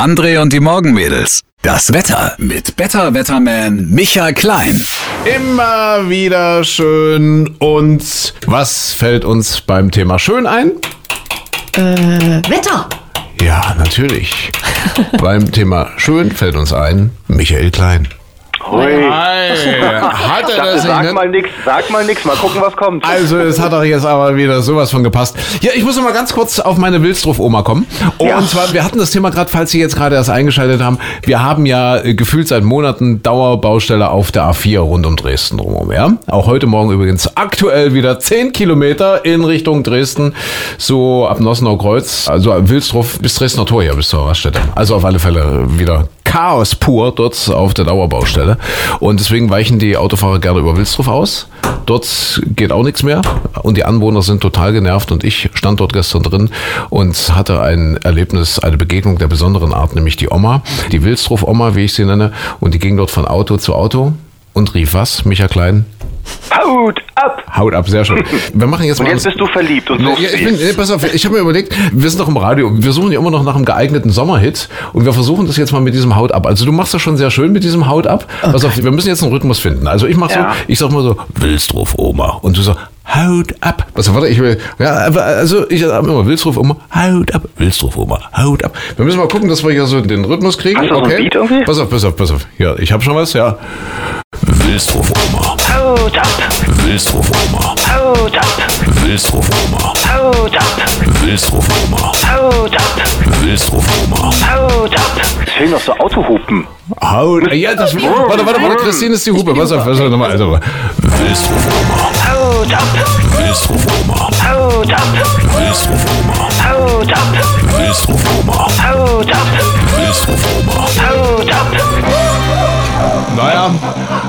André und die Morgenmädels. Das Wetter mit Better Wetterman Michael Klein. Immer wieder schön. Und was fällt uns beim Thema schön ein? Wetter. Ja, natürlich. beim Thema schön fällt uns ein Michael Klein. Hui. Hey, hat er das Sag nicht? mal nix, sag mal nix, mal gucken, was kommt. Also, es hat doch jetzt aber wieder sowas von gepasst. Ja, ich muss noch mal ganz kurz auf meine Wilsdorf-Oma kommen. Und Ja. zwar, wir hatten das Thema gerade, falls Sie jetzt gerade erst eingeschaltet haben. Wir haben ja äh, gefühlt seit Monaten Dauerbaustelle auf der A4 rund um Dresden drumherum, ja. Auch heute Morgen übrigens aktuell wieder 10 Kilometer in Richtung Dresden, so ab Nossenau Kreuz, also Wilsdorf bis Dresdner Tor hier bis zur Raststätte. Also auf alle Fälle wieder Chaos pur dort auf der Dauerbaustelle. Und deswegen weichen die Autofahrer gerne über Wilsdorf aus. Dort geht auch nichts mehr. Und die Anwohner sind total genervt. Und ich stand dort gestern drin und hatte ein Erlebnis, eine Begegnung der besonderen Art, nämlich die Oma, die Wilsdorf-Oma, wie ich sie nenne. Und die ging dort von Auto zu Auto und rief was, Micha Klein? Haut! Haut ab, sehr schön. Wir machen jetzt Und mal. jetzt bist du verliebt und suchst ja, ich bin, nee, pass auf, ich habe mir überlegt, wir sind doch im Radio, wir suchen ja immer noch nach einem geeigneten Sommerhit und wir versuchen das jetzt mal mit diesem Haut ab. Also du machst das schon sehr schön mit diesem Haut ab. Pass auf, wir müssen jetzt einen Rhythmus finden. Also ich mach Ja. so, ich sag mal so, Wilsdruf Oma und du so, Haut ab. Pass auf, warte, ich will, ja, also ich sag immer Wilsdruf Oma, Haut ab, Wilsdruf Oma, Haut ab. Wir müssen mal gucken, dass wir hier so den Rhythmus kriegen. Hast du so ein okay? Beat irgendwie? Pass auf, pass auf, pass auf. Ja, ich habe schon was, ja. Wilsdruf Oma, Haut ab! Wilsdruf Oma, Haut ab! Wilsdruf Oma, Haut ab! Wilsdruf Oma, Haut ab! Wilsdruf Oma. Haut ab! Es fehlen noch so Autohupen. Haut. Ja, das. Warte, warte, warte. Christine ist die Hupe. Pass auf, pass auf, nochmal. Also. Wilsdruf Oma. Naja,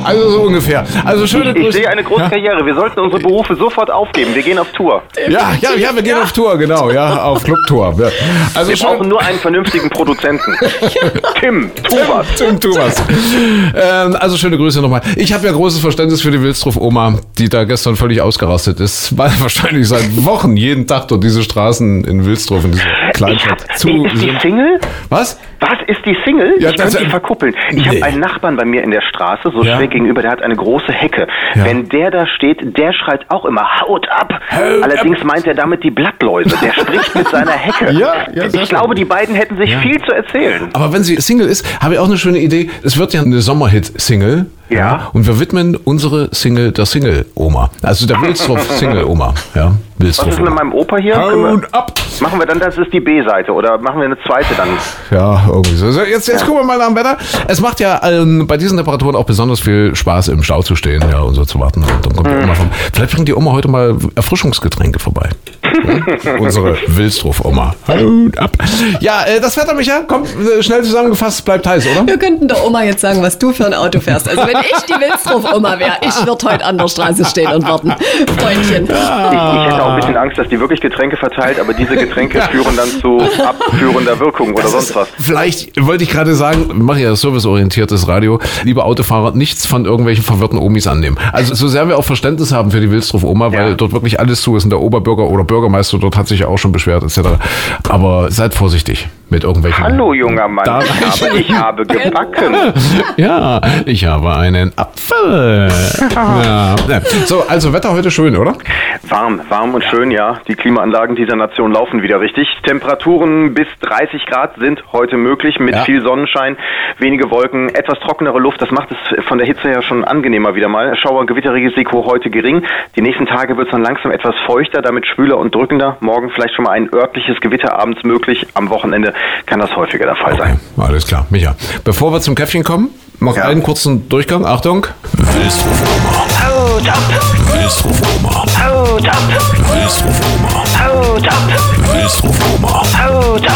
also so ungefähr. Also schöne Ich Grüße. sehe eine große Karriere. Wir sollten unsere Berufe sofort aufgeben. Wir gehen auf Tour. Ja, ja, ja, wir gehen auf Tour, genau, ja, auf Clubtour. Ja. Also Wir brauchen nur einen vernünftigen Produzenten. Tim, tu was. Tim Thomas. Ähm, also schöne Grüße nochmal. Ich habe ja großes Verständnis für die Wilsdruf-Oma, die da gestern völlig ausgerastet ist, weil wahrscheinlich seit Wochen jeden Tag dort diese Straßen in Wilsdruf, in dieser Kleinstadt, zu Ey, ist die. Single? Was? Was ist die Single? Ja, ich das- könnte die verkuppeln. Ich Nee. habe einen Nachbarn bei mir in der Straße, so Ja. schräg gegenüber, der hat eine große Hecke. Ja. Wenn der da steht, der schreit auch immer, haut ab. Haut Allerdings meint er damit die Blattläuse. Der spricht mit seiner Hecke. Ja, ja, ich glaube, die beiden hätten sich viel zu erzählen. Aber wenn sie Single ist, habe ich auch eine schöne Idee. Es wird ja eine Sommerhit-Single. Ja. Und wir widmen unsere Single der Single-Oma. Also der Wilsdorf-Single-Oma. Ja, Was Wilsdorf. ist denn mit meinem Opa hier? Wir, ab! machen wir dann, das ist die B-Seite oder machen wir eine zweite dann? Ja, irgendwie so. so jetzt jetzt gucken wir mal nach dem Wetter. Es macht ja ähm, bei diesen Temperaturen auch besonders viel Spaß, im Stau zu stehen ja, und so zu warten. Und dann kommt die Oma vom. Vielleicht bringt die Oma heute mal Erfrischungsgetränke vorbei. Ja? Unsere Wilsdorf-Oma. Haut ab. Ja, äh, das Wetter, Micha, komm, äh, schnell zusammengefasst, bleibt heiß, oder? Wir könnten der Oma jetzt sagen, was du für ein Auto fährst. Also wenn ich die Wilsdorf-Oma wäre, ich würde heute an der Straße stehen und warten. Freundchen. Ich, ich hätte auch ein bisschen Angst, dass die wirklich Getränke verteilt, aber diese Getränke führen dann zu abführender Wirkung oder Das sonst ist- was. Vielleicht wollte ich gerade sagen, wir machen ja serviceorientiertes Radio. Liebe Autofahrer, nichts von irgendwelchen verwirrten Omis annehmen. Also so sehr wir auch Verständnis haben für die Wilsdorf-Oma, weil Ja. dort wirklich alles zu ist und der Oberbürger oder Bürgermeister dort hat sich ja auch schon beschwert etc. Aber seid vorsichtig mit irgendwelchen... Hallo, junger Mann. Da- Ich habe, ich habe gebacken. Ja, ich habe einen Apfel. Ja. So, also Wetter heute schön, oder? Warm, warm und schön, ja. Die Klimaanlagen dieser Nation laufen wieder richtig. Temperaturen bis 30 Grad sind heute möglich mit Ja. viel Sonnenschein, wenige Wolken, etwas trockenere Luft. Das macht es von der Hitze her schon angenehmer wieder mal. Schauer, Gewitterrisiko heute gering. Die nächsten Tage wird es dann langsam etwas feuchter, damit schwüler und drückender. Morgen vielleicht schon mal ein örtliches Gewitter abends möglich. Am Wochenende kann das häufiger der Fall sein. Alles klar, Micha. Bevor wir zum Käffchen kommen, noch Ja. einen kurzen Durchgang. Achtung. Haut ab! Haut ab! Haut ab! Haut ab!